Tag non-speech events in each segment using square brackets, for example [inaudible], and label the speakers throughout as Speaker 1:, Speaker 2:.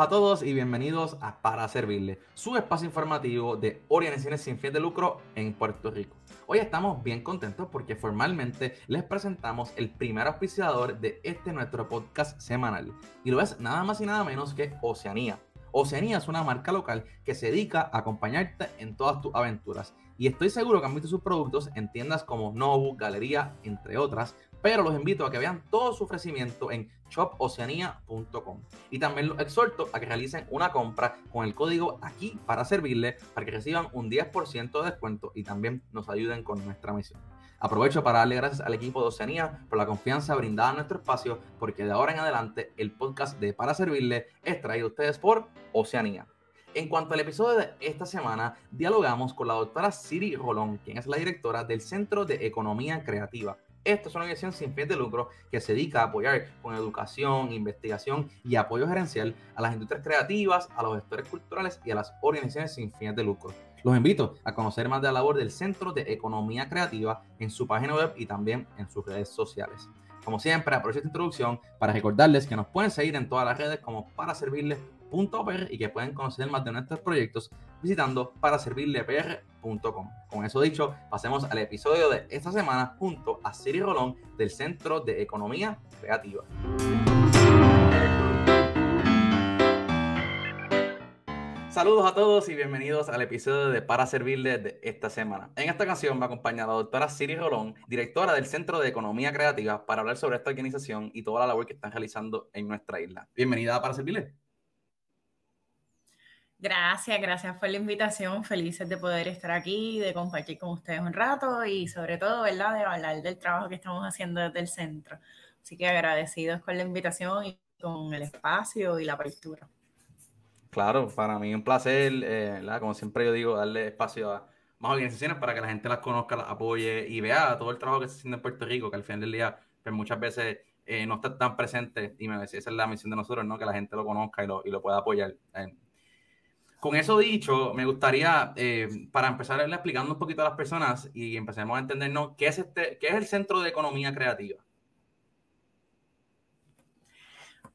Speaker 1: Saludos a todos y bienvenidos a Para Servirle, su espacio informativo de organizaciones sin fin de lucro en Puerto Rico. Hoy estamos bien contentos porque formalmente les presentamos el primer auspiciador de este nuestro podcast semanal. Y lo es nada más y nada menos que Oceanía. Oceanía es una marca local que se dedica a acompañarte en todas tus aventuras. Y estoy seguro que han visto sus productos en tiendas como Nobu, Galería, entre otras, pero los invito a que vean todo su ofrecimiento en shopoceania.com. Y también los exhorto a que realicen una compra con el código aquí para servirle, para que reciban un 10% de descuento y también nos ayuden con nuestra misión. Aprovecho para darle gracias al equipo de Oceanía por la confianza brindada a nuestro espacio, porque de ahora en adelante el podcast de Para Servirle es traído a ustedes por Oceanía. En cuanto al episodio de esta semana, dialogamos con la doctora Siri Rolón, quien es la directora del Centro de Economía Creativa, esta es una organización sin fin de lucro que se dedica a apoyar con educación, investigación y apoyo gerencial a las industrias creativas, a los gestores culturales y a las organizaciones sin fines de lucro. Los invito a conocer más de la labor del Centro de Economía Creativa en su página web y también en sus redes sociales. Como siempre, aprovecho esta introducción para recordarles que nos pueden seguir en todas las redes como para servirles y que pueden conocer más de nuestros proyectos visitando paraservirlepr.com. Con eso dicho, pasemos al episodio de esta semana junto a Siri Rolón del Centro de Economía Creativa. Saludos a todos y bienvenidos al episodio de Para Servirle de esta semana. En esta ocasión me acompaña la doctora Siri Rolón, directora del Centro de Economía Creativa, para hablar sobre esta organización y toda la labor que están realizando en nuestra isla. Bienvenida a Para Servirle.
Speaker 2: Gracias, gracias por la invitación. Felices de poder estar aquí, de compartir con ustedes un rato y sobre todo, ¿verdad?, de hablar del trabajo que estamos haciendo desde el centro. Así que agradecidos con la invitación y con el espacio y la apertura.
Speaker 1: Claro, para mí un placer, eh, como siempre yo digo, darle espacio a más organizaciones para que la gente las conozca, las apoye y vea todo el trabajo que se haciendo en Puerto Rico, que al final del día pues muchas veces eh, no está tan presente y me esa es la misión de nosotros, ¿no? Que la gente lo conozca y lo, y lo pueda apoyar. Con eso dicho, me gustaría, eh, para empezar explicando un poquito a las personas y empecemos a entendernos qué es, este, qué es el Centro de Economía Creativa.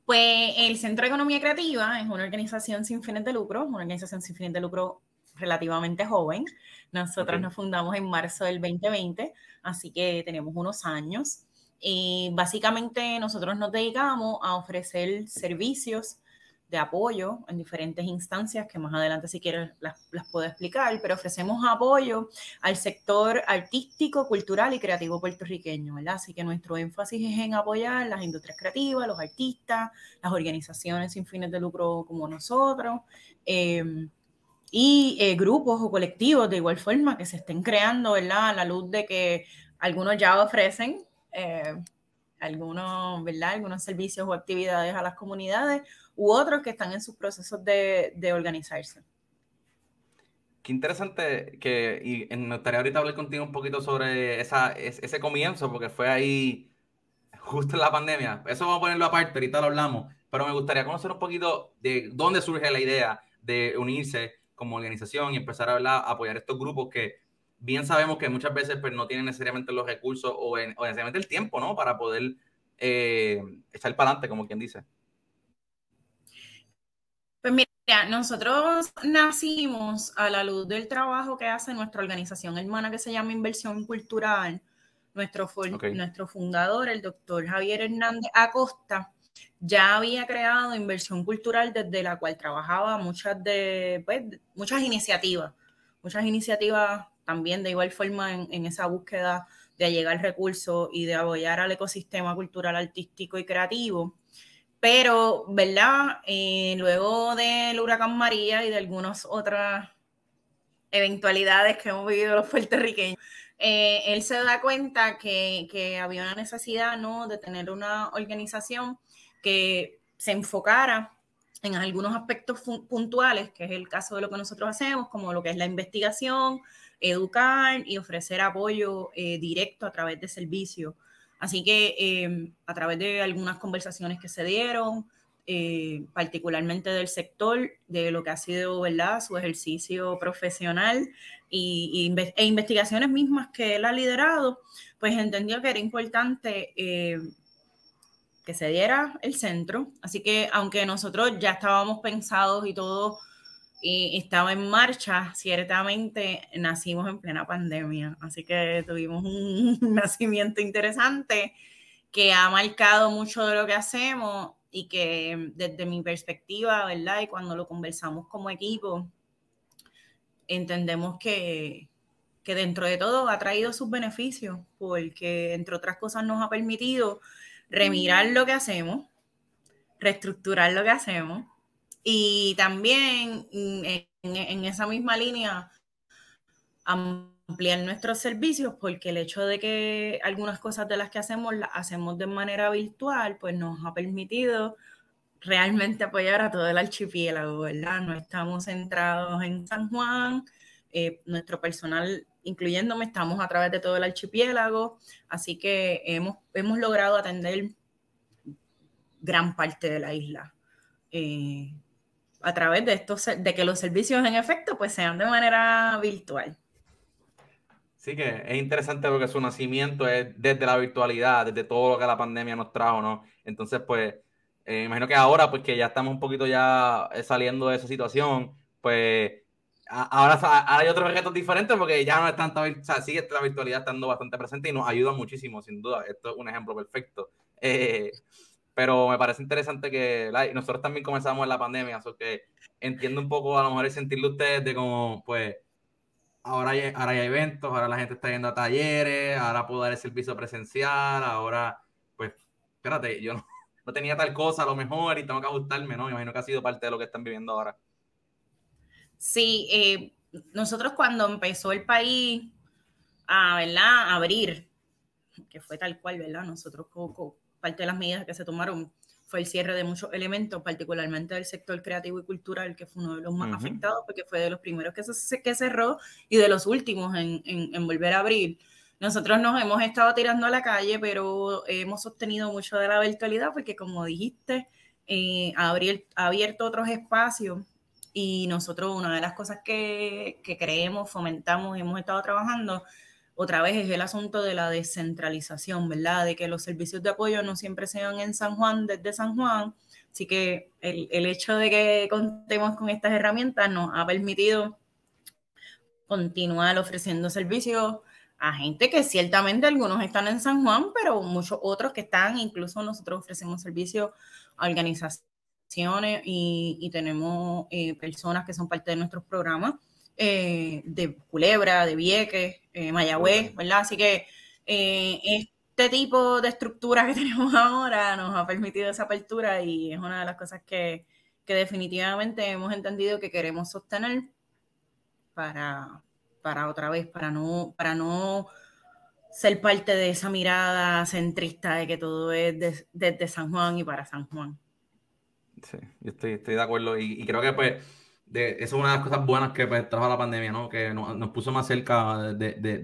Speaker 2: Pues el Centro de Economía Creativa es una organización sin fines de lucro, una organización sin fines de lucro relativamente joven. Nosotros nos fundamos en marzo del 2020, así que tenemos unos años. Y básicamente nosotros nos dedicamos a ofrecer servicios apoyo en diferentes instancias que más adelante si quieres las, puedo explicar, pero ofrecemos apoyo al sector artístico, cultural y creativo puertorriqueño, ¿verdad? Así que nuestro énfasis es en apoyar las industrias creativas, los artistas, las organizaciones sin fines de lucro como nosotros. Em, y eh, grupos o colectivos de igual forma que se estén creando, ¿verdad? A la luz de que algunos ya ofrecen eh, algunos, ¿verdad? Algunos servicios o actividades a las comunidades u otros que están en sus procesos de, de organizarse.
Speaker 1: Qué interesante que, y me gustaría ahorita hablar contigo un poquito sobre esa, ese comienzo, porque fue ahí justo en la pandemia. Eso vamos a ponerlo aparte, ahorita lo hablamos, pero me gustaría conocer un poquito de dónde surge la idea de unirse como organización y empezar a, hablar, a apoyar estos grupos que bien sabemos que muchas veces pues, no tienen necesariamente los recursos o, necesariamente el tiempo, ¿no? Para poder eh, echar para adelante, como quien dice.
Speaker 2: Pues mira, nosotros nacimos a la luz del trabajo que hace nuestra organización hermana que se llama Inversión Cultural. Nuestro, nuestro fundador, el doctor Javier Hernández Acosta, ya había creado inversión cultural desde la cual trabajaba muchas de pues, muchas iniciativas, muchas iniciativas también de igual forma en, esa búsqueda de llegar recursos y de apoyar al ecosistema cultural, artístico y creativo. Pero, ¿verdad? Eh, luego del huracán María y de algunas otras eventualidades que hemos vivido los puertorriqueños, eh, él se da cuenta que, que, había una necesidad, ¿no? De tener una organización que se enfocara en algunos aspectos puntuales, que es el caso de lo que nosotros hacemos, como lo que es la investigación, educar y ofrecer apoyo eh, directo a través de servicios Así que em, a través de algunas conversaciones que se dieron, eh, particularmente del sector, de lo que ha sido ¿verdad? su ejercicio profesional y, e investigaciones mismas que él ha liderado, pues entendió que era importante eh, que se diera el centro. Así que aunque nosotros ya estábamos pensados y todo y estaba en marcha, ciertamente nacimos en plena pandemia. Así que tuvimos un [laughs] nacimiento interesante que ha marcado mucho de lo que hacemos y que desde mi perspectiva, ¿verdad? Y cuando lo conversamos como equipo, entendemos que, que dentro de todo ha traído sus beneficios, porque entre otras cosas nos ha permitido remirar lo que hacemos, reestructurar lo que hacemos y también mm, en, esa misma línea ampliar nuestros servicios porque el hecho de que algunas cosas de las que hacemos las hacemos de manera virtual pues nos ha permitido realmente apoyar a todo el archipiélago, ¿verdad? No estamos centrados en San Juan, eh, nuestro personal, incluyéndome, estamos a través de todo el archipiélago, así que hemos, hemos logrado atender gran parte de la isla. Eh, a través de estos de que los servicios en efecto pues sean de manera virtual.
Speaker 1: Sí que es interesante porque su nacimiento es desde la virtualidad, desde todo lo que la pandemia nos trajo, ¿no? Entonces, pues, eh, imagino que ahora, pues que ya estamos un poquito ya eh, saliendo de esa situación, pues ahora, hay otros retos diferentes porque ya no es tanto, o sea, sigue la virtualidad estando bastante presente y nos ayuda muchísimo, sin duda. Esto es un ejemplo perfecto. Eh, pero me parece interesante que nosotros también comenzamos en la pandemia, así que entiendo un poco a lo mejor el sentirlo ustedes de como, pues, ahora hay, ahora hay eventos, ahora la gente está yendo a talleres, ahora puedo dar el servicio presencial, ahora, pues, espérate, yo [laughs] no, tenía tal cosa a lo mejor y tengo que ajustarme, ¿no? Me imagino que ha sido parte de lo que están viviendo ahora.
Speaker 2: Sí, eh, nosotros cuando empezó el país a, ¿verdad? a abrir, que fue tal cual, ¿verdad? Nosotros poco parte de las medidas que se tomaron fue el cierre de muchos elementos, particularmente del sector creativo y cultural, que fue uno de los más afectados, porque fue de los primeros que, se, que cerró y de los últimos en, en, volver a abrir. Nosotros nos hemos estado tirando a la calle, pero hemos sostenido mucho de la virtualidad, porque como dijiste, eh, ha, abierto otros espacios y nosotros una de las cosas que, que creemos, fomentamos y hemos estado trabajando otra vez es el asunto de la descentralización, ¿verdad? De que los servicios de apoyo no siempre sean en San Juan, desde San Juan. Así que el, el hecho de que contemos con estas herramientas nos ha permitido continuar ofreciendo servicios a gente que ciertamente algunos están en San Juan, pero muchos otros que están, incluso nosotros ofrecemos servicios a organizaciones y, y tenemos eh, personas que son parte de nuestros programas eh, de Culebra, de Vieques, eh, Mayagüez, ¿verdad? Así que eh, este tipo de estructura que [laughs] tenemos ahora nos ha permitido esa apertura y es una de las cosas que, definitivamente hemos entendido que queremos sostener para, para otra vez, para no, para no ser parte de esa mirada centrista de que todo es desde San Juan y para San Juan.
Speaker 1: Sí, yo estoy, estoy de acuerdo y, y creo que pues de, eso es una de las cosas buenas que pues, trajo la pandemia, ¿no? Que nos, puso más cerca de, de,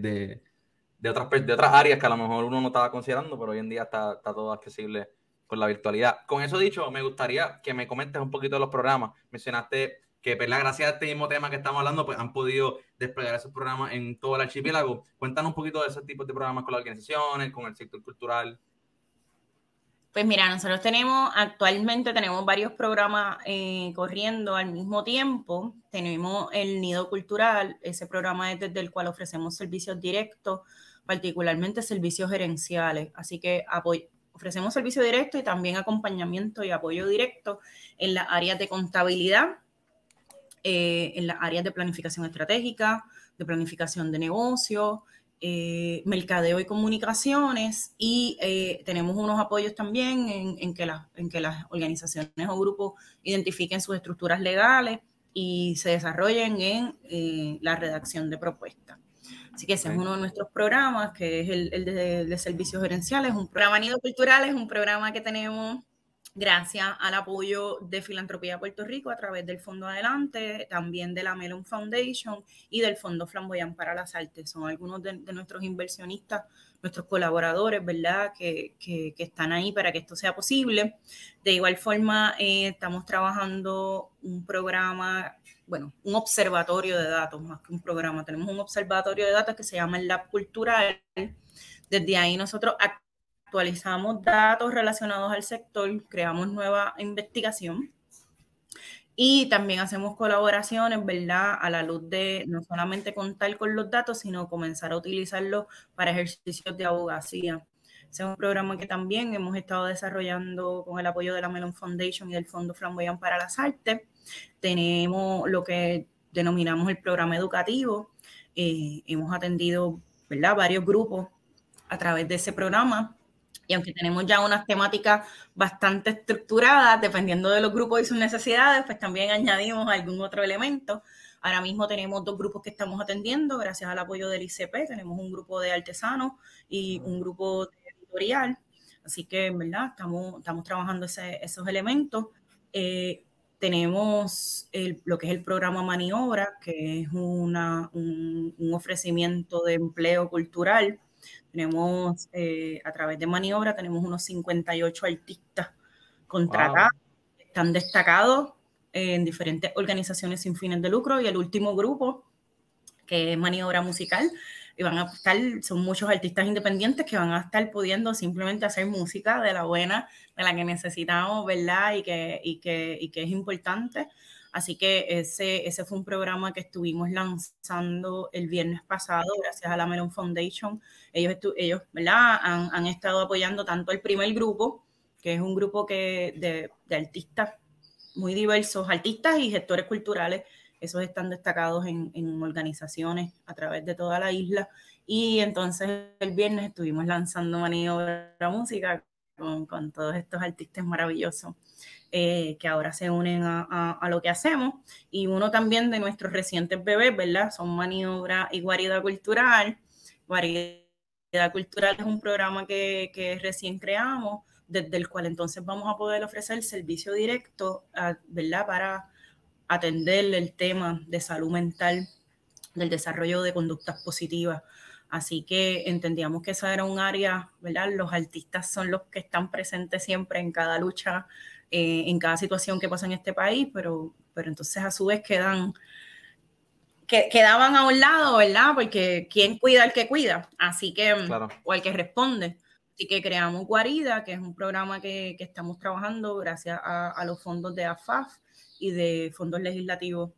Speaker 1: de, otras, de otras áreas que a lo mejor uno no estaba considerando, pero hoy en día está, está todo accesible con la virtualidad. Con eso dicho, me gustaría que me comentes un poquito de los programas. Mencionaste que, ¿verdad? gracias a este mismo tema que estamos hablando, pues han podido desplegar esos programas en todo el archipiélago. Cuéntanos un poquito de esos tipos de programas con las organizaciones, con el sector cultural.
Speaker 2: Pues mira, nosotros tenemos, actualmente tenemos varios programas eh, corriendo al mismo tiempo. Tenemos el Nido Cultural, ese programa es desde el cual ofrecemos servicios directos, particularmente servicios gerenciales. Así que ofrecemos servicio directo y también acompañamiento y apoyo directo en las áreas de contabilidad, eh, en las áreas de planificación estratégica, de planificación de negocios, eh, mercadeo y comunicaciones y eh, tenemos unos apoyos también en, que en que las organizaciones o grupos identifiquen sus estructuras legales y se desarrollen en eh, la redacción de propuestas. Así que ese es uno de nuestros programas, que es el, de, de, servicios gerenciales, un programa Nido Cultural, es un programa que tenemos gracias al apoyo de Filantropía Puerto Rico a través del Fondo Adelante, también de la Melon Foundation y del Fondo Flamboyant para las Artes. Son algunos de, nuestros inversionistas, nuestros colaboradores, ¿verdad?, que, están ahí para que esto sea posible. De igual forma, eh, estamos trabajando un programa, bueno, un observatorio de datos, más que un programa. Tenemos un observatorio de datos que se llama el Lab Cultural. Desde ahí nosotros actualizamos datos relacionados al sector, creamos nueva investigación y también hacemos colaboraciones, ¿verdad? A la luz de no solamente contar con los datos, sino comenzar a utilizarlos para ejercicios de abogacía. Es un programa que también hemos estado desarrollando con el apoyo de la Melon Foundation y del Fondo Flamboyant para las Artes. Tenemos lo que denominamos el programa educativo. Eh, hemos atendido ¿verdad? varios grupos a través de ese programa. Y aunque tenemos ya unas temáticas bastante estructuradas, dependiendo de los grupos y sus necesidades, pues también añadimos algún otro elemento. Ahora mismo tenemos dos grupos que estamos atendiendo, gracias al apoyo del ICP. Tenemos un grupo de artesanos y un grupo de Así que, ¿verdad? Estamos, estamos trabajando esos elementos. Eh, tenemos lo que es el programa Maniobra, que es una, un, ofrecimiento de empleo cultural. Tenemos, eh, a través de Maniobra, tenemos unos 58 artistas contratados, están destacados en diferentes organizaciones sin fines de lucro y el último grupo, que es Maniobra Musical, y van a estar, son muchos artistas independientes que van a estar pudiendo simplemente hacer música de la buena, de la que necesitamos, ¿verdad? Y que, y que, y que es importante. Así que ese, ese fue un programa que estuvimos lanzando el viernes pasado, gracias a la Melon Foundation. Ellos, ellos ¿verdad? Han, han, estado apoyando tanto el primer grupo, que es un grupo que, de, de artistas muy diversos, artistas y gestores culturales esos están destacados en, organizaciones a través de toda la isla. Y entonces el viernes estuvimos lanzando Maniobra Música con, con, todos estos artistas maravillosos eh, que ahora se unen a, lo que hacemos. Y uno también de nuestros recientes bebés, ¿verdad? Son Maniobra y Guarida Cultural. Guarida Cultural es un programa que, que recién creamos, desde el cual entonces vamos a poder ofrecer servicio directo, ¿verdad? Para atender el tema de salud mental, del desarrollo de conductas positivas. Así que entendíamos que esa era un área, ¿verdad? Los artistas son los que están presentes siempre en cada lucha, eh, en cada situación que pasa en este país, pero, pero entonces a su vez quedan, que, quedaban a un lado, ¿verdad? Porque ¿quién cuida al que cuida? Así que, o al que responde. Así que creamos Guarida, que es un programa que, que estamos trabajando gracias a, a los fondos de AFAF y de fondos legislativos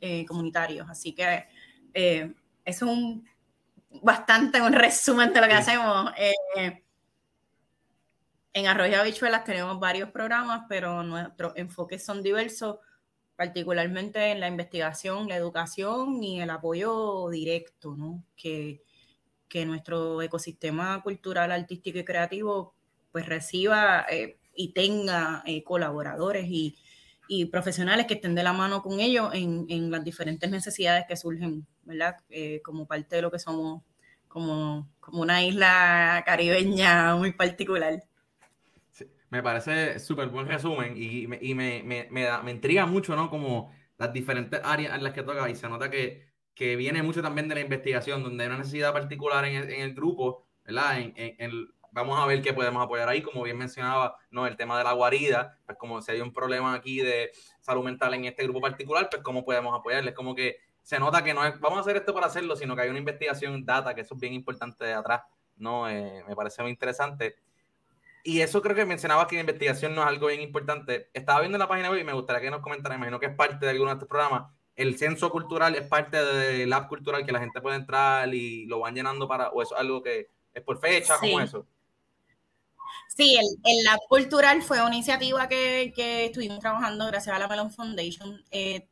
Speaker 2: eh, comunitarios. Así que eh, eso es un bastante un resumen de lo que hacemos. Eh, en Arroyo Habichuelas tenemos varios programas, pero nuestros enfoques son diversos, particularmente en la investigación, la educación y el apoyo directo, ¿no? Que, que nuestro ecosistema cultural, artístico y creativo pues reciba y tenga colaboradores y, y profesionales que estén de la mano con ellos en, en las diferentes necesidades que surgen, ¿verdad? Eh, como parte de lo que somos como, como una isla caribeña muy particular.
Speaker 1: Me parece súper buen resumen y, me, y me, me, me, da, me, intriga mucho, ¿no? Como las diferentes áreas en las que toca y se nota que, que viene mucho también de la investigación, donde hay una necesidad particular en el, en el grupo, ¿verdad? En, en, vamos a ver qué podemos apoyar ahí, como bien mencionaba, ¿no? El tema de la guarida, pues como si hay un problema aquí de salud mental en este grupo particular, pues cómo podemos apoyarles, como que se nota que no es, vamos a hacer esto para hacerlo, sino que hay una investigación, data, que eso es bien importante de atrás, ¿no? Eh, me parece muy interesante. Y eso creo que mencionaba que la investigación no es algo bien importante. Estaba viendo la página web y me gustaría que nos comentaran, imagino que es parte de alguno de estos programas, el censo cultural es parte del app cultural que la gente puede entrar y lo van llenando para, o eso es algo que es por fecha, como eso.
Speaker 2: Sí, el, el, Lab Cultural fue una iniciativa que, que, estuvimos trabajando gracias a la Melon Foundation. Eh,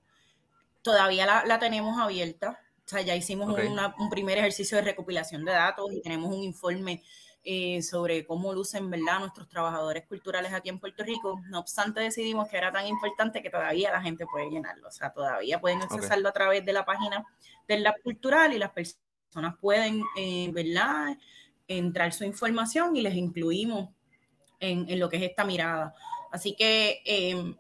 Speaker 2: todavía la, la, tenemos abierta. O sea, ya hicimos una, un primer ejercicio de recopilación de datos y tenemos un informe eh, sobre cómo lucen ¿verdad? nuestros trabajadores culturales aquí en Puerto Rico. No obstante, decidimos que era tan importante que todavía la gente puede llenarlo. O sea, todavía pueden accesarlo a través de la página del Lab Cultural y las personas pueden, eh, ¿verdad? entrar su información y les incluimos en, lo que es esta mirada. Así que em,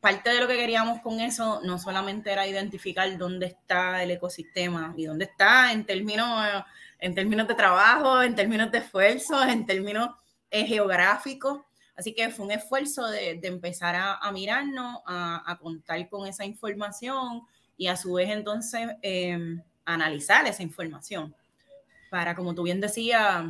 Speaker 2: parte de lo que queríamos con eso no solamente era identificar dónde está el ecosistema y dónde está en términos, en términos de trabajo, en términos de esfuerzo, en términos eh, geográficos. Así que fue un esfuerzo de, empezar a, mirarnos, a, contar con esa información y a su vez entonces em, analizar esa información para, como tú bien decías,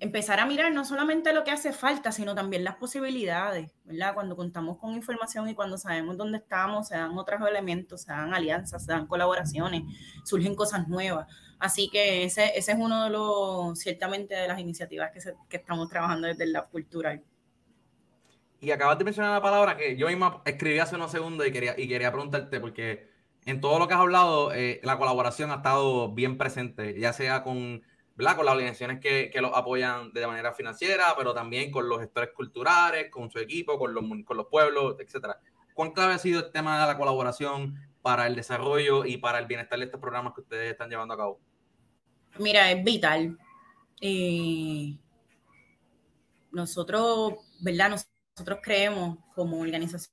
Speaker 2: empezar a mirar no solamente lo que hace falta, sino también las posibilidades, ¿verdad? Cuando contamos con información y cuando sabemos dónde estamos, se dan otros elementos, se dan alianzas, se dan colaboraciones, surgen cosas nuevas. Así que ese, ese es uno de los, ciertamente, de las iniciativas que, que estamos trabajando desde el Lab Cultural.
Speaker 1: Y acabas de mencionar la palabra que yo misma escribí hace unos segundos y quería, y quería preguntarte, porque en todo lo que has hablado, eh, la colaboración ha estado bien presente, ya sea con con las organizaciones que, que los apoyan de manera financiera, pero también con los gestores culturales, con su equipo, con los, con los pueblos, etcétera. ¿Cuán clave ha sido el tema de la colaboración para el desarrollo y para el bienestar de estos programas que ustedes están llevando a cabo?
Speaker 2: Mira, es vital. Eh, nosotros, ¿verdad? Nosotros creemos como organización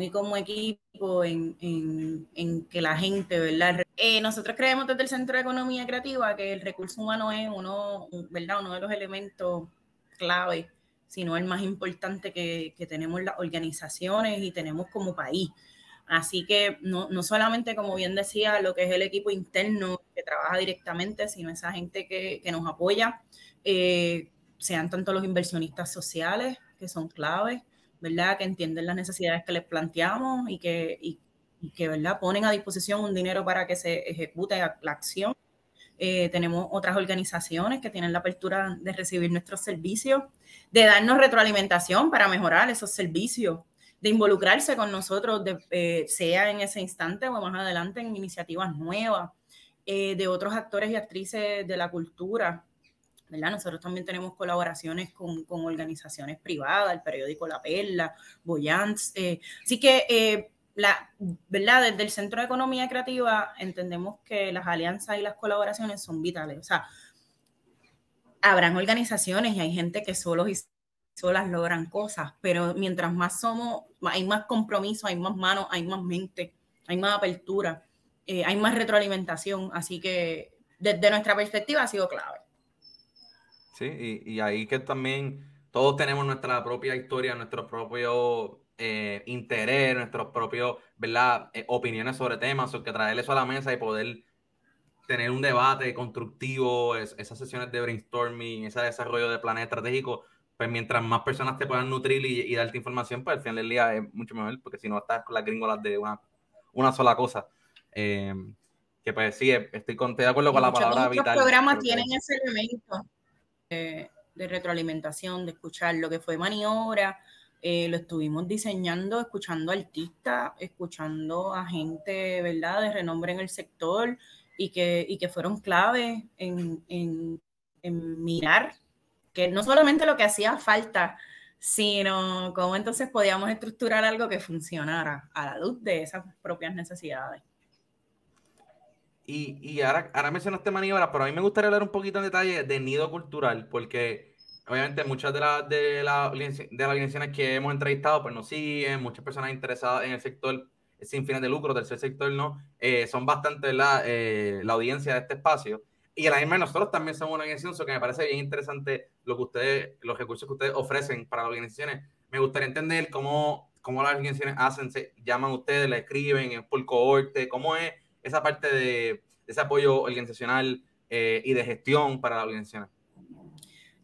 Speaker 2: y como equipo en, que la gente, ¿verdad? Eh, nosotros creemos desde el Centro de Economía Creativa que el recurso humano es uno, ¿verdad? uno de los elementos clave, sino el más importante que, tenemos las organizaciones y tenemos como país. Así que no, solamente, como bien decía, lo que es el equipo interno que trabaja directamente, sino esa gente que, nos apoya, eh, sean tanto los inversionistas sociales, que son claves, ¿verdad? Que entienden las necesidades que les planteamos y que, y, que ¿verdad? Ponen a disposición un dinero para que se ejecute la acción. Eh, tenemos otras organizaciones que tienen la apertura de recibir nuestros servicios, de darnos retroalimentación para mejorar esos servicios, de involucrarse con nosotros, eh, sea en ese instante o más adelante en iniciativas nuevas, eh, de otros actores y actrices de la cultura, nosotros también tenemos colaboraciones con, organizaciones privadas, el periódico La Perla, Boyans. Eh, así que, la, ¿verdad? Desde el Centro de Economía Creativa entendemos que las alianzas y las colaboraciones son vitales. O sea, habrán organizaciones y hay gente que solos y solas logran cosas, pero mientras más somos, hay más compromiso, hay más manos, hay más mente, hay más apertura, eh, hay más retroalimentación. Así que desde nuestra perspectiva ha sido clave.
Speaker 1: Sí, y, ahí que también todos tenemos nuestra propia historia, nuestro propio eh, interés, nuestros propios, ¿verdad? Eh, opiniones sobre temas, o que traer eso a la mesa y poder tener un debate constructivo, esas sesiones de brainstorming, ese desarrollo de plan estratégico, pues mientras más personas te puedan nutrir y, darte información, pues al final del día es mucho mejor, porque si no estás con las gringolas de una, una sola cosa. Eh, que pues sí, estoy, con, de acuerdo con la palabra vital.
Speaker 2: Los programas tienen ese elemento de, retroalimentación, de escuchar lo que fue maniobra. Eh, lo estuvimos diseñando, escuchando artistas, escuchando a gente, ¿verdad?, de renombre en el sector y que, que fueron claves en, en, mirar que no solamente lo que hacía falta, sino cómo entonces podíamos estructurar algo que funcionara a la luz de esas propias necesidades.
Speaker 1: Y, y ahora, ahora mencionaste maniobra, pero a mí me gustaría hablar un poquito en detalle de nido cultural, porque obviamente muchas de, las de, la, de las organizaciones que hemos entrevistado pues nos siguen, muchas personas interesadas en el sector sin fines de lucro, tercer sector, ¿no? Eh, son bastante la, eh, la audiencia de este espacio. Y a la misma nosotros también somos una organización, so que me parece bien interesante lo que ustedes, los recursos que ustedes ofrecen para las organizaciones. Me gustaría entender cómo, cómo las organizaciones hacen, se llaman ustedes, la escriben, es por cohorte, cómo es esa parte de, ese apoyo organizacional eh, y de gestión para la organización?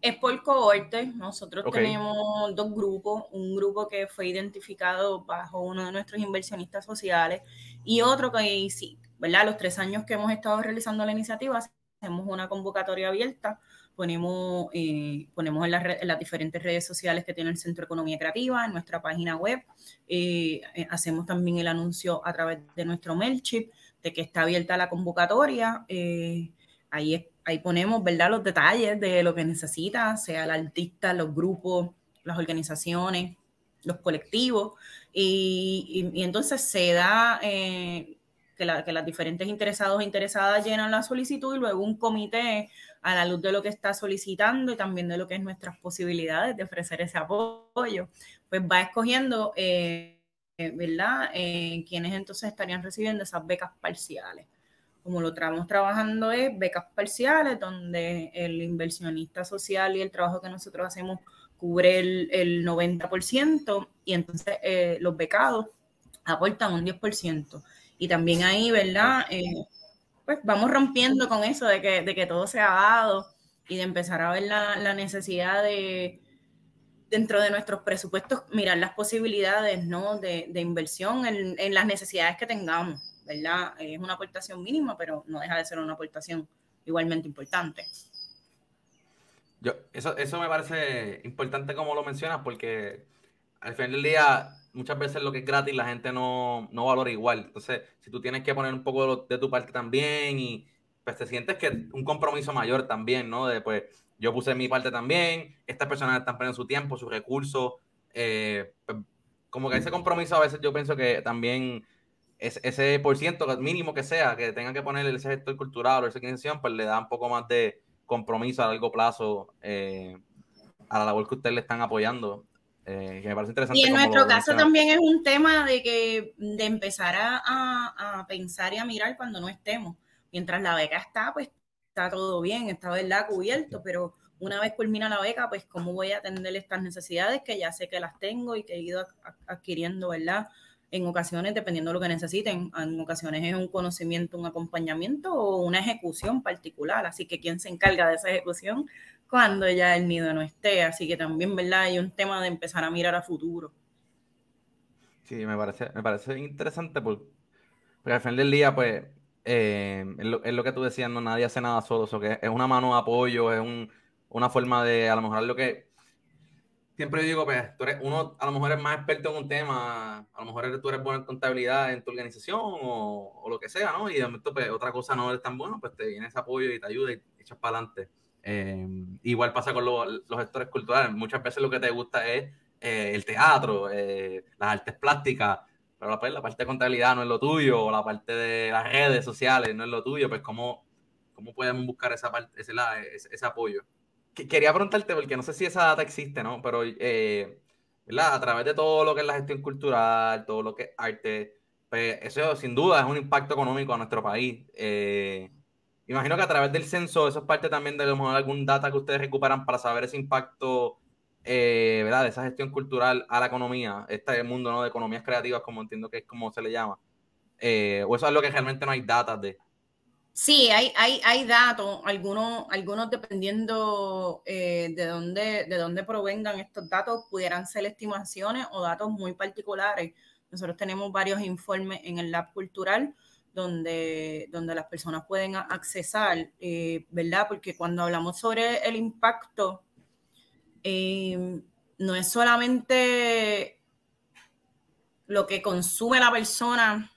Speaker 2: Es por cohorte. Nosotros tenemos dos grupos. Un grupo que fue identificado bajo uno de nuestros inversionistas sociales y otro que sí, ¿verdad? Los tres años que hemos estado realizando la iniciativa, hacemos una convocatoria abierta, ponemos, eh, ponemos en, las diferentes redes sociales que tiene el Centro de Economía Creativa, en nuestra página web, eh, hacemos también el anuncio a través de nuestro MailChip, de que está abierta la convocatoria. Eh, ahí, ahí ponemos, ¿verdad?, los detalles de lo que necesita, sea el artista, los grupos, las organizaciones, los colectivos. Y, entonces se da eh, que, la, que las diferentes interesados e interesadas llenan la solicitud y luego un comité a la luz de lo que está solicitando y también de lo que es nuestras posibilidades de ofrecer ese apoyo, pues va escogiendo eh, ¿verdad? Eh, quienes entonces estarían recibiendo esas becas parciales. Como lo estamos trabajando es becas parciales, donde el inversionista social y el trabajo que nosotros hacemos cubre el, 90% y entonces eh, los becados aportan un 10%. Y también ahí, ¿verdad? pues vamos rompiendo con eso de que, de que todo sea dado y de empezar a ver la, necesidad de, dentro de nuestros presupuestos, mirar las posibilidades ¿no? de, inversión en, en, las necesidades que tengamos, ¿verdad? Es una aportación mínima, pero no deja de ser una aportación igualmente importante.
Speaker 1: Yo, eso, eso me parece importante como lo mencionas, porque al final del día, muchas veces lo que es gratis la gente no, no valora igual. Entonces, si tú tienes que poner un poco de tu parte también y pues te sientes que un compromiso mayor también, ¿no? De pues yo puse mi parte también, estas personas están poniendo su tiempo, sus recursos, eh, pues, como que ese compromiso a veces yo pienso que también es, ese por ciento mínimo que sea, que tengan que poner ese sector cultural o esa organización, pues le da un poco más de compromiso a largo plazo eh, a la labor que ustedes le están apoyando. Eh, que me parece interesante.
Speaker 2: Y en nuestro caso también es un tema de que de empezar a, a, pensar y a mirar cuando no estemos. Mientras la beca está, pues está todo bien, está verdad cubierto, pero una vez culmina la beca, pues cómo voy a atender estas necesidades que ya sé que las tengo y que he ido adquiriendo, ¿verdad? En ocasiones, dependiendo de lo que necesiten, en ocasiones es un conocimiento, un acompañamiento o una ejecución particular. Así que quién se encarga de esa ejecución cuando ya el nido no esté. Así que también, ¿verdad? Hay un tema de empezar a mirar a futuro.
Speaker 1: Sí, me parece, me parece interesante porque, al final del día, pues, eh, es, lo, que tú decías, no nadie hace nada solo, eso que es una mano de apoyo, es una forma de, a lo mejor lo que siempre digo, pues, tú eres, uno a lo mejor es más experto en un tema, a lo mejor tú eres bueno en contabilidad en tu organización o, lo que sea, ¿no? Y de momento, pues, otra cosa no eres tan bueno, pues te viene ese apoyo y te ayuda y echas para adelante. Eh, igual pasa con los gestores culturales. Muchas veces lo que te gusta es eh, el teatro, eh, las artes plásticas, pero la, pues, la, parte de contabilidad no es lo tuyo, o la parte de las redes sociales no es lo tuyo, pues cómo, cómo podemos buscar esa parte, ese, ese, apoyo. quería preguntarte, porque no sé si esa data existe, ¿no? Pero, ¿verdad? A través de todo lo que es la gestión cultural, todo lo que es arte, pues eso sin duda es un impacto económico a nuestro país. Eh, Imagino que a través del censo, eso es parte también de algún data que ustedes recuperan para saber ese impacto, eh, ¿verdad? De esa gestión cultural a la economía, este mundo ¿no? de economías creativas, como entiendo que es como se le llama. Eh, o eso es lo que realmente no hay datos de.
Speaker 2: Sí, hay, hay, hay datos, algunos, algunos dependiendo eh, de, dónde, de dónde provengan estos datos, pudieran ser estimaciones o datos muy particulares. Nosotros tenemos varios informes en el Lab Cultural donde, donde las personas pueden accesar, eh, ¿verdad? Porque cuando hablamos sobre el impacto, eh, no es solamente lo que consume la persona,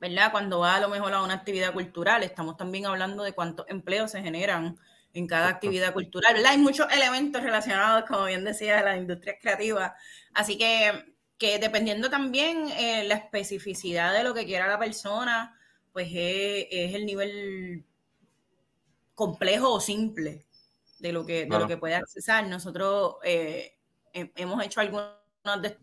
Speaker 2: ¿verdad? Cuando va a lo mejor a una actividad cultural, estamos también hablando de cuántos empleos se generan en cada actividad cultural, ¿verdad? Hay muchos elementos relacionados, como bien decía, a las industrias creativas. Así que que dependiendo también eh, la especificidad de lo que quiera la persona, pues es, el nivel complejo o simple de lo que, de lo que puede accesar. Nosotros eh, hemos hecho algunos de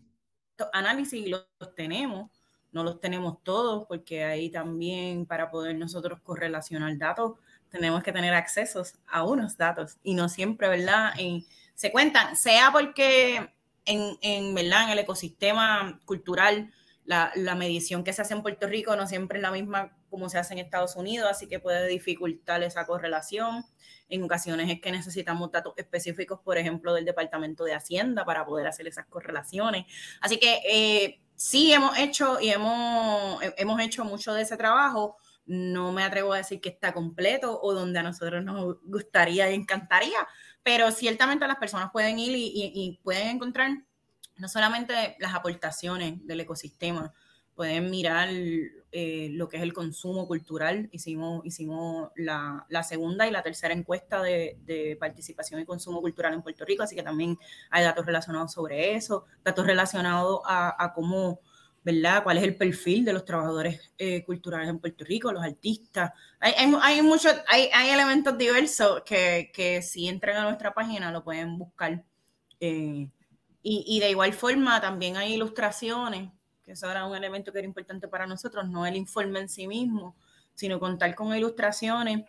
Speaker 2: estos análisis y los tenemos, no los tenemos todos, porque ahí también para poder nosotros correlacionar datos tenemos que tener accesos a unos datos y no siempre, ¿verdad? se cuentan, sea porque en, en, ¿verdad? en el ecosistema cultural, la, la, medición que se hace en Puerto Rico no siempre es la misma como se hace en Estados Unidos, así que puede dificultar esa correlación. En ocasiones es que necesitamos datos específicos, por ejemplo, del Departamento de Hacienda para poder hacer esas correlaciones. Así que eh, sí hemos hecho y hemos, hemos hecho mucho de ese trabajo. No me atrevo a decir que está completo o donde a nosotros nos gustaría y encantaría, pero ciertamente las personas pueden ir y, pueden encontrar no solamente las aportaciones del ecosistema, pueden mirar eh, lo que es el consumo cultural. Hicimos, hicimos la, segunda y la tercera encuesta de, participación y consumo cultural en Puerto Rico, así que también hay datos relacionados sobre eso, datos relacionados a, cómo, ¿verdad? ¿Cuál es el perfil de los trabajadores eh, culturales en Puerto Rico, los artistas? Hay, hay, hay, elementos diversos que, que, si entran a nuestra página lo pueden buscar. Eh, y, y, de igual forma también hay ilustraciones eso era un elemento que era importante para nosotros, no el informe en sí mismo, sino contar con ilustraciones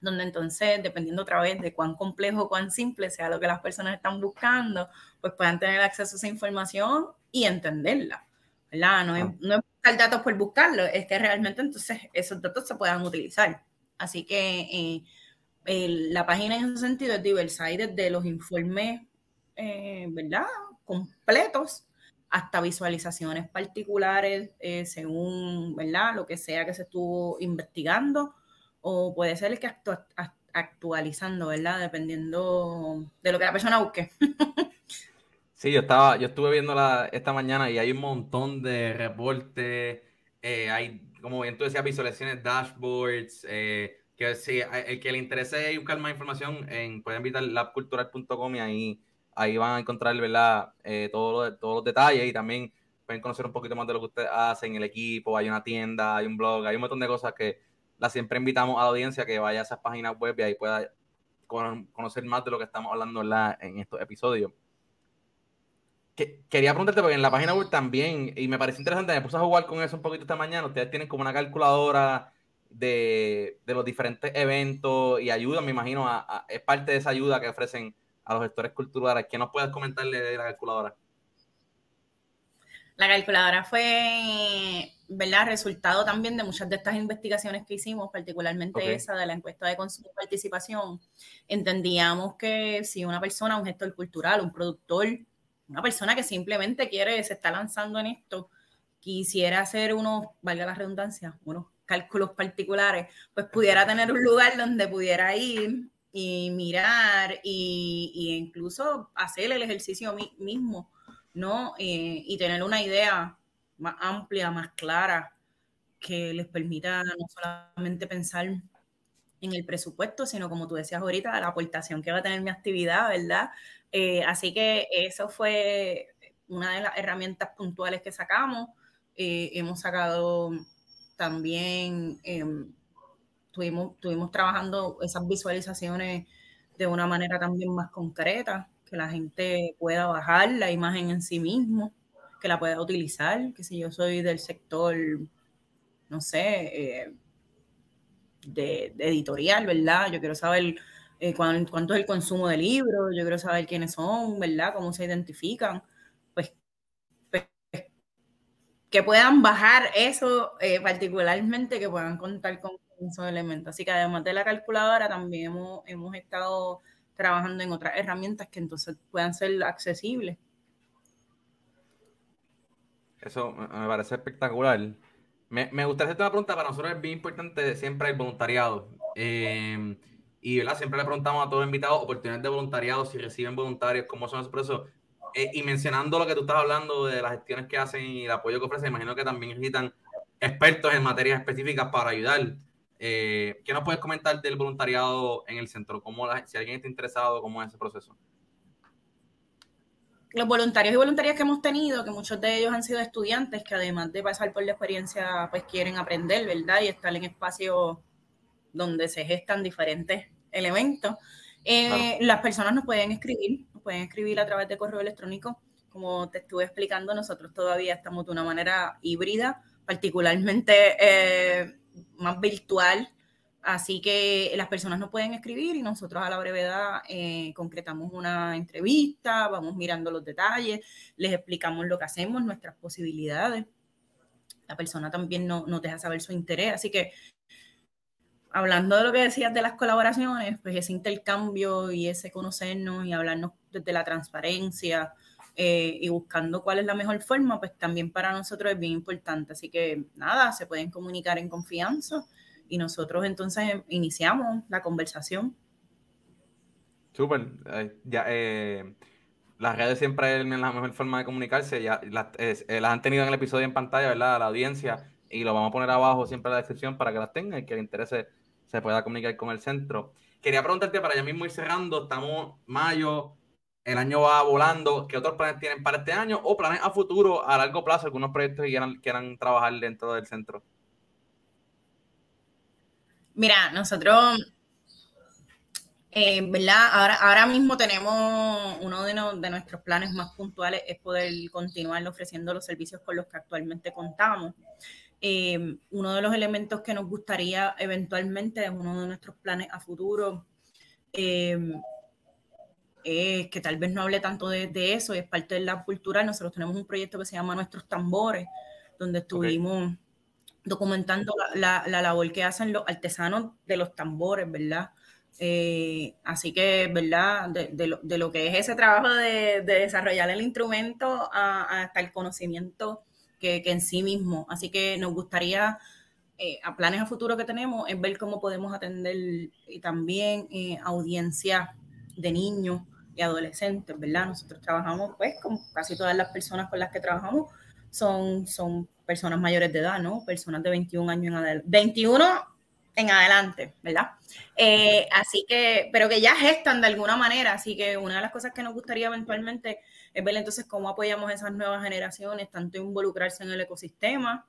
Speaker 2: donde entonces, dependiendo otra vez de cuán complejo o cuán simple sea lo que las personas están buscando, pues puedan tener acceso a esa información y entenderla, ¿verdad? No es, ah. no es buscar datos por buscarlo, es que realmente entonces esos datos se puedan utilizar. Así que, eh, la página en ese sentido es diversa, hay desde los informes, eh, ¿verdad? Completos hasta visualizaciones particulares eh, según, ¿verdad? Lo que sea que se estuvo investigando o puede ser que actualizando, ¿verdad? Dependiendo de lo que la persona busque. [laughs]
Speaker 1: Sí, yo estaba, yo estuve viéndola esta mañana y hay un montón de reportes, eh, hay, como bien tú decías, visualizaciones, dashboards, eh, que si el que le interese buscar más información, en, pueden visitar labcultural.com y ahí, ahí van a encontrar, ¿verdad? Eh, todos los detalles y también pueden conocer un poquito más de lo que ustedes hacen, el equipo, hay una tienda, hay un blog, hay un montón de cosas que la siempre invitamos a la audiencia que vaya a esas páginas web y ahí pueda conocer más de lo que estamos hablando en estos episodios quería preguntarte, porque en la página web también, y me parece interesante, me puse a jugar con eso un poquito esta mañana, ustedes tienen como una calculadora de, los diferentes eventos y ayuda, me imagino, a, es parte de esa ayuda que ofrecen a los gestores culturales. ¿Qué nos puedes comentarle de la calculadora?
Speaker 2: La calculadora fue, ¿verdad?, resultado también de muchas de estas investigaciones que hicimos, particularmente esa de la encuesta de consumo y participación. Entendíamos que si una persona, un gestor cultural, un productor, una persona que simplemente quiere, se está lanzando en esto, quisiera hacer unos, valga la redundancia, unos cálculos particulares, pues pudiera tener un lugar donde pudiera ir y mirar y, incluso hacer el ejercicio mismo, ¿no? Eh, y tener una idea más amplia, más clara, que les permita no solamente pensar en el presupuesto, sino como tú decías ahorita, la aportación que va a tener mi actividad, ¿verdad? Eh, así que eso fue una de las herramientas puntuales que sacamos. Eh, hemos sacado también, em, tuvimos, tuvimos trabajando esas visualizaciones de una manera también más concreta, que la gente pueda bajar la imagen en sí mismo, que la pueda utilizar, que si yo soy del sector, no sé, eh, de, editorial, ¿verdad? Yo quiero saber eh, cuánto es el consumo de libros, yo quiero saber quiénes son, ¿verdad? Cómo se identifican, pues, pues que puedan bajar eso eh, particularmente, que puedan contar con esos elementos. Así que además de la calculadora, también hemos, hemos estado trabajando en otras herramientas que entonces puedan ser accesibles.
Speaker 1: Eso me parece espectacular. Me, me gustaría hacerte una pregunta, para nosotros es bien importante siempre el voluntariado. Eh, y ¿verdad? siempre le preguntamos a todos los invitados oportunidades de voluntariado, si reciben voluntarios, cómo son esos procesos. Eh, y mencionando lo que tú estás hablando de las gestiones que hacen y el apoyo que ofrecen, imagino que también necesitan expertos en materias específicas para ayudar. Eh, ¿Qué nos puedes comentar del voluntariado en el centro? ¿Cómo si alguien está interesado, cómo es ese proceso?
Speaker 2: Los voluntarios y voluntarias que hemos tenido, que muchos de ellos han sido estudiantes, que además de pasar por la experiencia, pues quieren aprender, ¿verdad? Y estar en espacios donde se gestan diferentes elementos. Eh, las personas nos pueden escribir, nos pueden escribir a través de correo electrónico. Como te estuve explicando, nosotros todavía estamos de una manera híbrida, particularmente eh, más virtual. Así que las personas nos pueden escribir y nosotros a la brevedad eh, concretamos una entrevista, vamos mirando los detalles, les explicamos lo que hacemos, nuestras posibilidades. La persona también no, nos deja saber su interés. Así que hablando de lo que decías de las colaboraciones, pues ese intercambio y ese conocernos y hablarnos desde la transparencia eh, y buscando cuál es la mejor forma, pues también para nosotros es bien importante. Así que nada, se pueden comunicar en confianza y nosotros entonces iniciamos la conversación.
Speaker 1: Súper. ya, eh, las redes siempre es la mejor forma de comunicarse. Ya las, eh, han tenido en el episodio en pantalla, ¿verdad? La audiencia. Y lo vamos a poner abajo siempre en la descripción para que las tengan y que les interese se pueda comunicar con el centro. Quería preguntarte para ya mismo ir cerrando, estamos mayo, el año va volando, ¿qué otros planes tienen para este año o planes a futuro, a largo plazo, algunos proyectos que quieran trabajar dentro del centro?
Speaker 2: Mira, nosotros, eh, ¿verdad? Ahora, ahora mismo tenemos uno de, de, nuestros planes más puntuales es poder continuar ofreciendo los servicios con los que actualmente contamos. Eh, uno de los elementos que nos gustaría eventualmente, es uno de nuestros planes a futuro, eh, que tal vez no hable tanto de, eso, y es parte de la cultura. Nosotros tenemos un proyecto que se llama Nuestros Tambores, donde estuvimos documentando la, la, labor que hacen los artesanos de los tambores, ¿verdad? Eh, así que, ¿verdad? De, lo, que es ese trabajo de, desarrollar el instrumento hasta el conocimiento que, en sí mismo. Así que nos gustaría, eh, a planes a futuro que tenemos, es ver cómo podemos atender y también eh, audiencia de niños y adolescentes, ¿verdad? Nosotros trabajamos, pues, con casi todas las personas con las que trabajamos son, son personas mayores de edad, ¿no? Personas de 21 años en adelante. 21 en adelante, ¿verdad? Eh, así que, pero que ya gestan de alguna manera, así que una de las cosas que nos gustaría eventualmente es ver entonces cómo apoyamos a esas nuevas generaciones, tanto involucrarse en el ecosistema,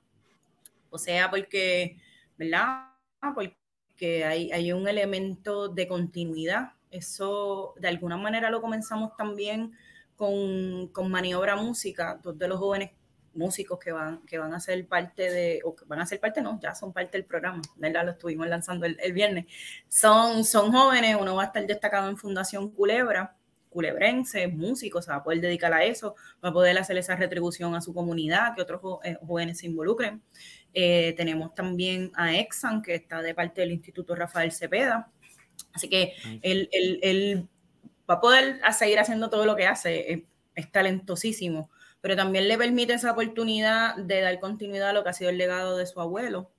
Speaker 2: o sea, porque, ¿verdad? Porque hay, hay un elemento de continuidad, eso de alguna manera lo comenzamos también con, con Maniobra Música, dos de los jóvenes músicos que van, que van a ser parte de, o que van a ser parte, no, ya son parte del programa, ¿verdad? Lo estuvimos lanzando el, viernes. Son, son jóvenes, uno va a estar destacado en Fundación Culebra, culebrense, músico, se va a poder dedicar a eso, va a poder hacer esa retribución a su comunidad, que otros eh, jóvenes se involucren. Eh, tenemos también a Exxon, que está de parte del Instituto Rafael Cepeda. Así que él, él, va a poder seguir haciendo todo lo que hace, es talentosísimo pero también le permite esa oportunidad de dar continuidad a lo que ha sido el legado de su abuelo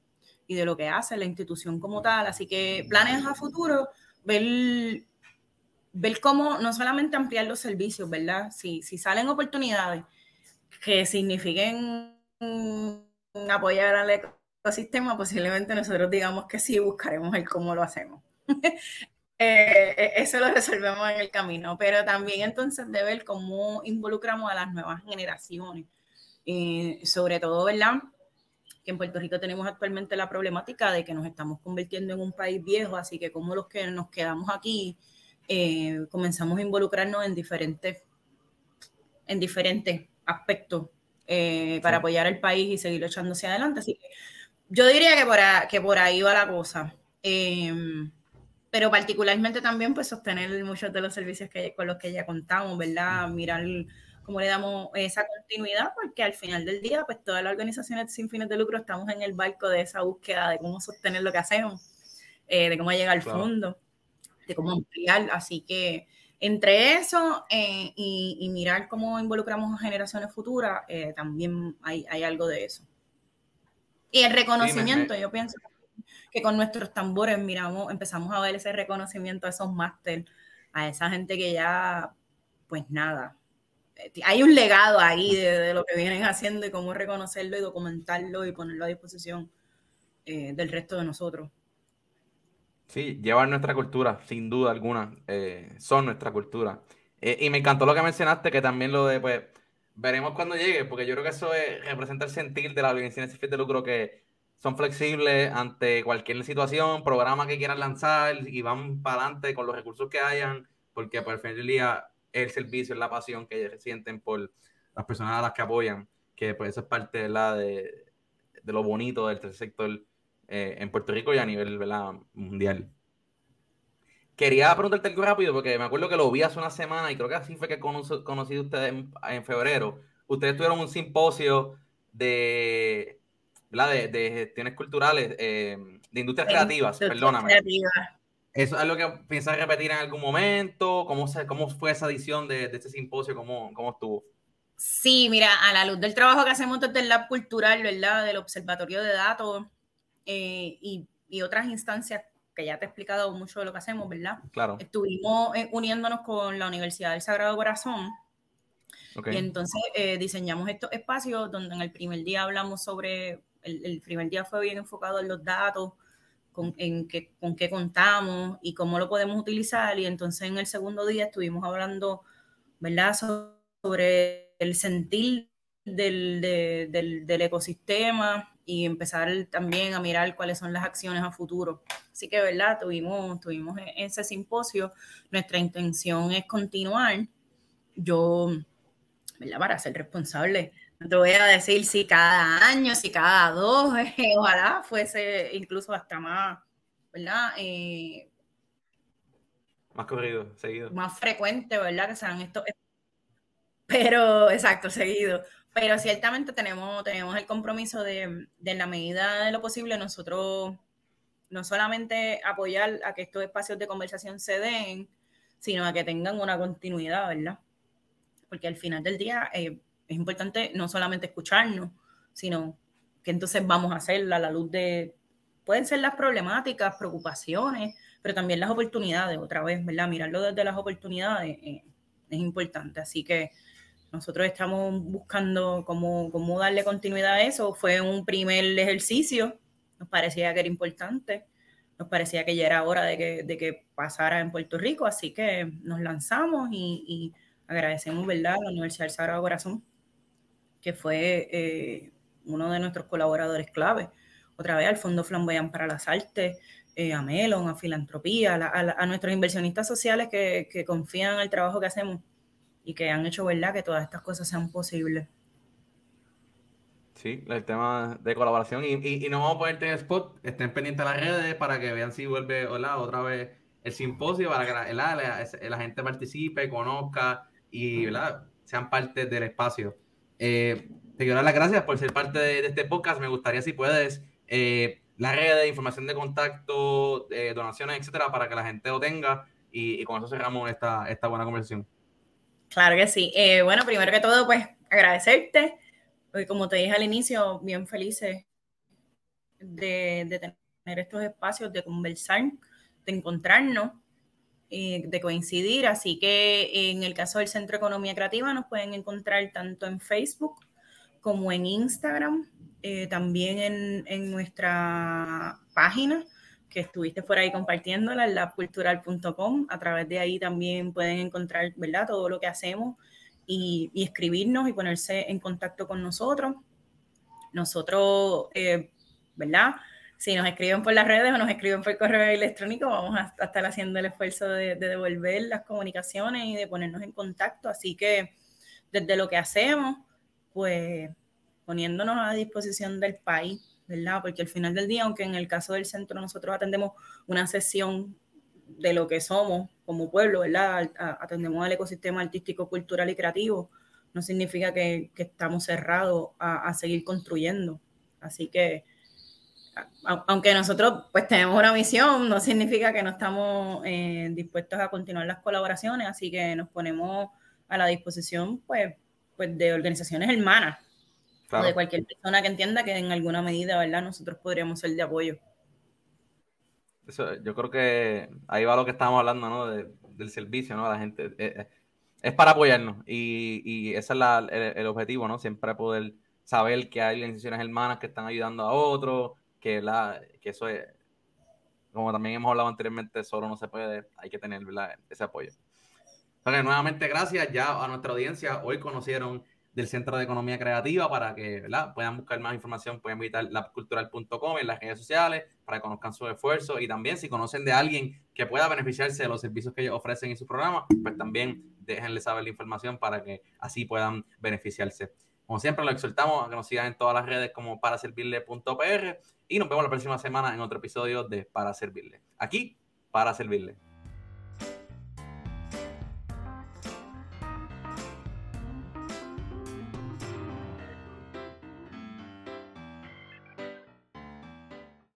Speaker 2: y de lo que hace la institución como tal. Así que planes a futuro, ver, ver cómo no solamente ampliar los servicios, ¿verdad? Si, si salen oportunidades que signifiquen apoyar al ecosistema, posiblemente nosotros digamos que sí, buscaremos el cómo lo hacemos. [laughs] Eh, eh, eso lo resolvemos en el camino, pero también entonces de ver cómo involucramos a las nuevas generaciones, eh, sobre todo, ¿verdad? Que en Puerto Rico tenemos actualmente la problemática de que nos estamos convirtiendo en un país viejo, así que como los que nos quedamos aquí, comenzamos a involucrarnos en diferentes, en diferentes aspectos para apoyar al país y seguir echándose adelante. Así que yo diría que por, que por ahí va la cosa pero particularmente también pues sostener muchos de los servicios que, con los que ya contamos, ¿verdad? Mirar cómo le damos esa continuidad, porque al final del día, pues todas las organizaciones sin fines de lucro estamos en el barco de esa búsqueda de cómo sostener lo que hacemos, eh, de cómo llegar al fondo, de cómo ampliar. Así que entre eso eh, y, mirar cómo involucramos a generaciones futuras, eh, también hay, hay, algo de eso. Y el reconocimiento, yo pienso que con nuestros tambores miramos, empezamos a ver ese reconocimiento a esos máster, a esa gente que ya, pues nada, eh, hay un legado ahí de, lo que vienen haciendo y cómo reconocerlo y documentarlo y ponerlo a disposición eh, del resto de nosotros.
Speaker 1: Sí, llevan nuestra cultura, sin duda alguna, eh, son nuestra cultura. y me encantó lo que mencionaste, que también lo de, pues, veremos cuando llegue, porque yo creo que eso representa el sentir de la organización de de lucro que son flexibles ante cualquier situación, programa que quieran lanzar y van para adelante con los recursos que hayan, porque por el fin del día el servicio es la pasión que ellos sienten por las personas a las que apoyan, que pues eso es parte de, de, lo bonito del tercer sector eh, en Puerto Rico y a nivel mundial. Quería preguntarte algo rápido, porque me acuerdo que lo vi hace una semana y creo que así fue que conocí, conocí ustedes en febrero. Ustedes tuvieron un simposio de de, gestiones culturales, eh, de industrias creativas, perdóname. ¿Eso es lo que piensas repetir en algún momento? ¿Cómo, se, cómo fue esa edición de, este simposio? ¿Cómo, ¿Cómo estuvo?
Speaker 2: Sí, mira, a la luz del trabajo que hacemos desde el Lab Cultural, ¿verdad? Del Observatorio de Datos eh, y, y, otras instancias que ya te he explicado mucho de lo que hacemos, ¿verdad?
Speaker 1: Claro.
Speaker 2: Estuvimos eh, uniéndonos con la Universidad del Sagrado Corazón. Y entonces diseñamos estos espacios donde en el primer día hablamos sobre el, primer día fue bien enfocado en los datos, con, en qué, con qué contamos y cómo lo podemos utilizar. Y entonces en el segundo día estuvimos hablando, ¿verdad?, sobre el sentir del, del, ecosistema y empezar también a mirar cuáles son las acciones a futuro. Así que, ¿verdad? Tuvimos, tuvimos e, ese simposio. Nuestra intención es continuar. Yo, ¿verdad? Para ser responsable no te voy a decir si cada año, si cada dos, [laughs] ojalá fuese incluso hasta más, ¿verdad? Eh,
Speaker 1: más corrido, seguido.
Speaker 2: Más frecuente, ¿verdad? Que sean estos. Pero, exacto, seguido. Pero ciertamente tenemos, tenemos el compromiso de, de, en la medida de lo posible, nosotros no solamente apoyar a que estos espacios de conversación se den, sino a que tengan una continuidad, ¿verdad? Porque al final del día eh, es importante no solamente escucharnos, sino que entonces vamos a hacer a la luz de, pueden ser las problemáticas, preocupaciones, pero también las oportunidades, otra vez, ¿verdad? Mirarlo desde las oportunidades eh, es importante. Así que nosotros estamos buscando cómo, cómo darle continuidad a eso. Fue un primer ejercicio, nos parecía que era importante, nos parecía que ya era hora de que, de que pasara en Puerto Rico, así que nos lanzamos y, agradecemos, ¿verdad?, a la Universidad del Sagrado Corazón, que fue eh, uno de nuestros colaboradores clave. Otra vez al Fondo Flamboyant para las Artes, eh, a Melon, a Filantropía, a, nuestros inversionistas sociales que, confían en el trabajo que hacemos y que han hecho, ¿verdad?, que todas estas cosas sean posibles.
Speaker 1: Sí, el tema de colaboración. Y, y, no vamos a ponerte en spot, estén pendientes de las redes para que vean si vuelve otra vez el simposio, para que la, gente participe, conozca y sean parte del espacio. Eh, te quiero dar las gracias por ser parte de, este podcast. Me gustaría, si puedes, eh, las redes, información de contacto, eh, donaciones, etcétera, para que la gente lo tenga. Y, con eso cerramos esta, esta buena conversación.
Speaker 2: Claro que sí. Eh, bueno, primero que todo, pues agradecerte. Porque como te dije al inicio, bien felices de, tener estos espacios, de conversar, de encontrarnos, de coincidir. Así que en el caso del Centro Economía Creativa nos pueden encontrar tanto en Facebook como en Instagram, eh, también en, en nuestra página que estuviste por ahí compartiéndola labcultural.com. A través de ahí también pueden encontrar, ¿verdad? Todo lo que hacemos y, escribirnos y ponerse en contacto con nosotros. Nosotros, eh, ¿verdad? Si nos escriben por las redes o nos escriben por correo electrónico, vamos a, estar haciendo el esfuerzo de, de, devolver las comunicaciones y de ponernos en contacto. Así que desde lo que hacemos, pues poniéndonos a disposición del país ¿verdad? Porque al final del día, aunque en el caso del centro nosotros atendemos una sesión de lo que somos como pueblo, ¿verdad? Atendemos al ecosistema artístico, cultural y creativo, no significa que, estamos cerrados a, seguir construyendo. Así que, aunque nosotros pues tenemos una misión, no significa que no estamos eh, dispuestos a continuar las colaboraciones, así que nos ponemos a la disposición pues, pues de organizaciones hermanas, de cualquier persona que entienda que en alguna medida, ¿verdad? Nosotros podríamos ser de apoyo.
Speaker 1: Eso, yo creo que ahí va lo que estábamos hablando, ¿no? del servicio, ¿no? La gente. Eh, eh, es para apoyarnos y, y ese es el, objetivo, ¿no? Siempre poder saber que hay organizaciones hermanas que están ayudando a otros, que, la, que eso es, como también hemos hablado anteriormente, solo no se puede, hay que tener ese apoyo. Entonces, nuevamente, gracias ya a nuestra audiencia. Hoy conocieron del Centro de Economía Creativa para que puedan buscar más información, pueden visitar labcultural.com en las redes sociales para que conozcan su esfuerzo y también si conocen de alguien que pueda beneficiarse de los servicios que ellos ofrecen en su programa, pues también déjenle saber la información para que así puedan beneficiarse. Como siempre, lo exhortamos a que nos sigan en todas las redes como para servirle.pr y nos vemos la próxima semana en otro episodio de Para Servirle. Aquí, para servirle.